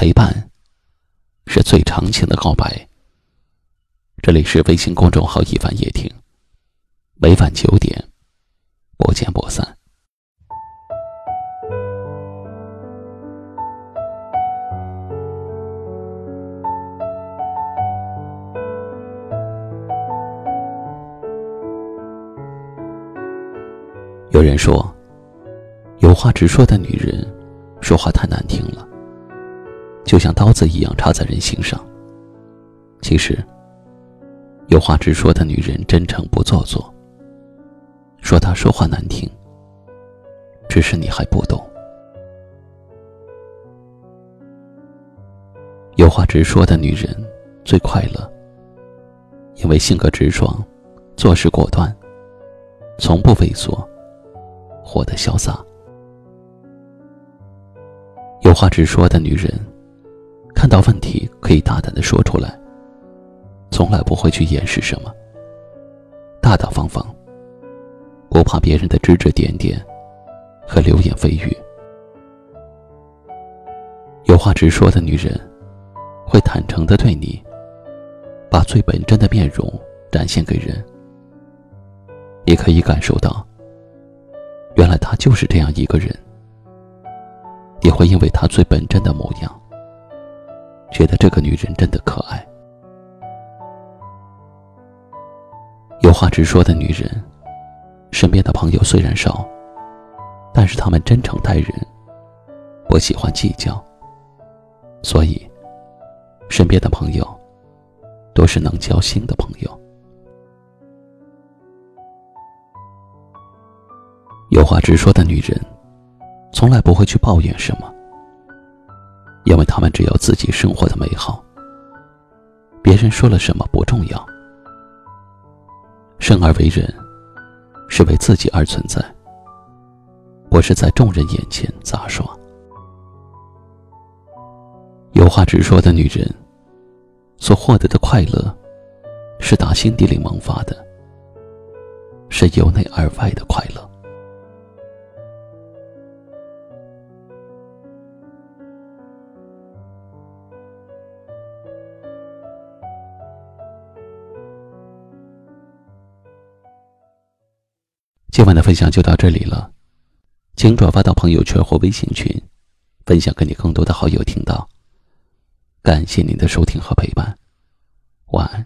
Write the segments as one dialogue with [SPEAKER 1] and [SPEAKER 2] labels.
[SPEAKER 1] 陪伴是最长情的告白。这里是微信公众号“一凡夜听”，每晚九点，不见不散。有人说，有话直说的女人，说话太难听了，就像刀子一样插在人心上。其实，有话直说的女人真诚不做作。说她说话难听，只是你还不懂。有话直说的女人最快乐，因为性格直爽，做事果断，从不畏缩。活得潇洒，有话直说的女人，看到问题可以大胆的说出来，从来不会去掩饰什么，大大方方，不怕别人的指指点点和流言蜚语。有话直说的女人，会坦诚的对你，把最本真的面容展现给人，你可以感受到。原来他就是这样一个人，也会因为他最本真的模样，觉得这个女人真的可爱。有话直说的女人，身边的朋友虽然少，但是他们真诚待人，不喜欢计较，所以身边的朋友都是能交心的朋友。有话直说的女人，从来不会去抱怨什么，因为他们只有自己生活的美好。别人说了什么不重要。生而为人，是为自己而存在，不是在众人眼前杂耍。有话直说的女人，所获得的快乐，是打心底里萌发的，是由内而外的快乐。今晚的分享就到这里了，请转发到朋友圈或微信群，分享给你更多的好友听到。感谢您的收听和陪伴，晚安。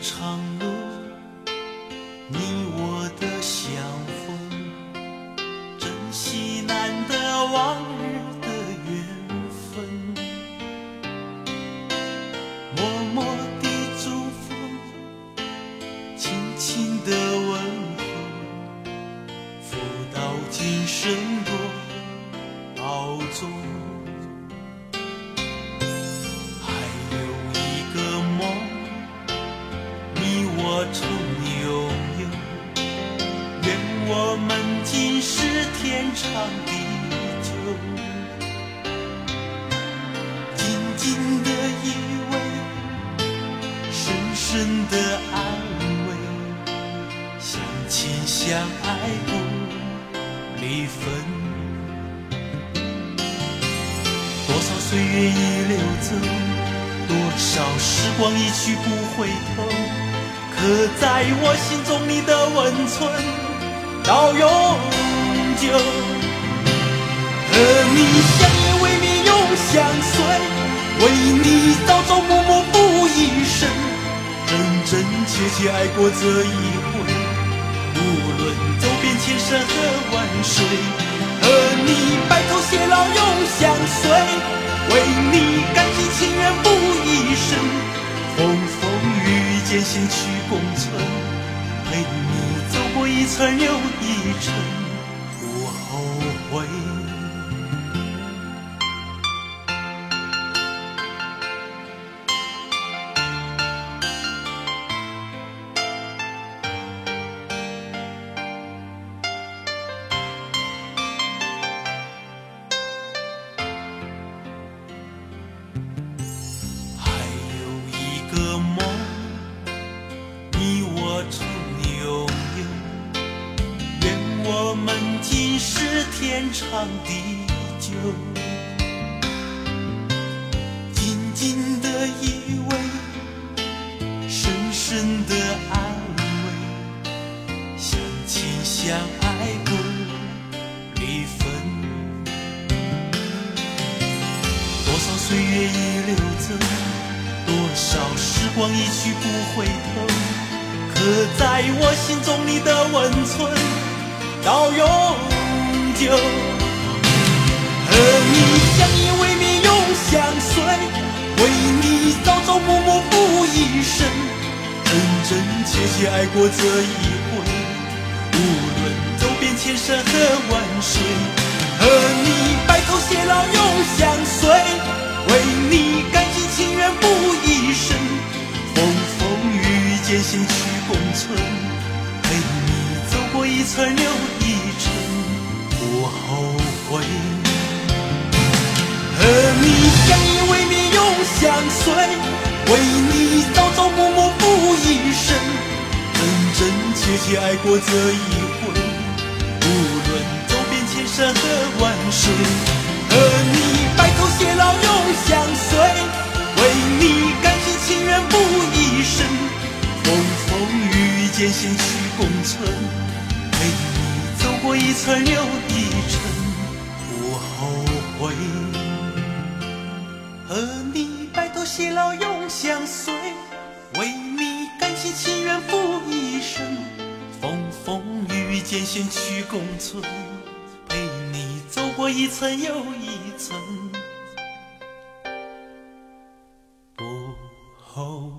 [SPEAKER 2] 长路，你我的相逢，珍惜难得往日的缘分。默默的祝福，轻轻的问候，福到今生多保重。相爱不离分。多少岁月已流走，多少时光一去不回头。可在我心中你的温存到永久，和你相依为命永相随，为你朝朝暮暮付一生，真真切切爱过这一回，论走遍千山和万水，和你白头偕老永相随，为你甘心情愿付一生，风风雨雨艰辛去。共存，陪你走过一程又一程，不后悔。天长地久。紧紧的依偎，深深的安慰，相亲相爱不离分。多少岁月已流走，多少时光一去不回头。刻在我心中你的温存到永久，和你相依为命永相随，为你朝朝暮暮付一生，真真切切爱过这一回，无论走遍千山和万水，和你白头偕老永相随，为你甘心情愿付一生，风风雨雨艰险去。共存，陪你走过一程又，后悔。和你相依为命永相随，为你朝朝暮暮付一生，真真切切爱过这一回。无论走遍千山和万水，和你白头偕老永相随，为你甘心情愿付一生。风风雨雨艰险去共存，过一寸，又一尘，不后悔。和你白头偕老永相随，为你甘心情愿付一生。风风雨雨艰险去共存，陪你走过一层又一层。不后悔。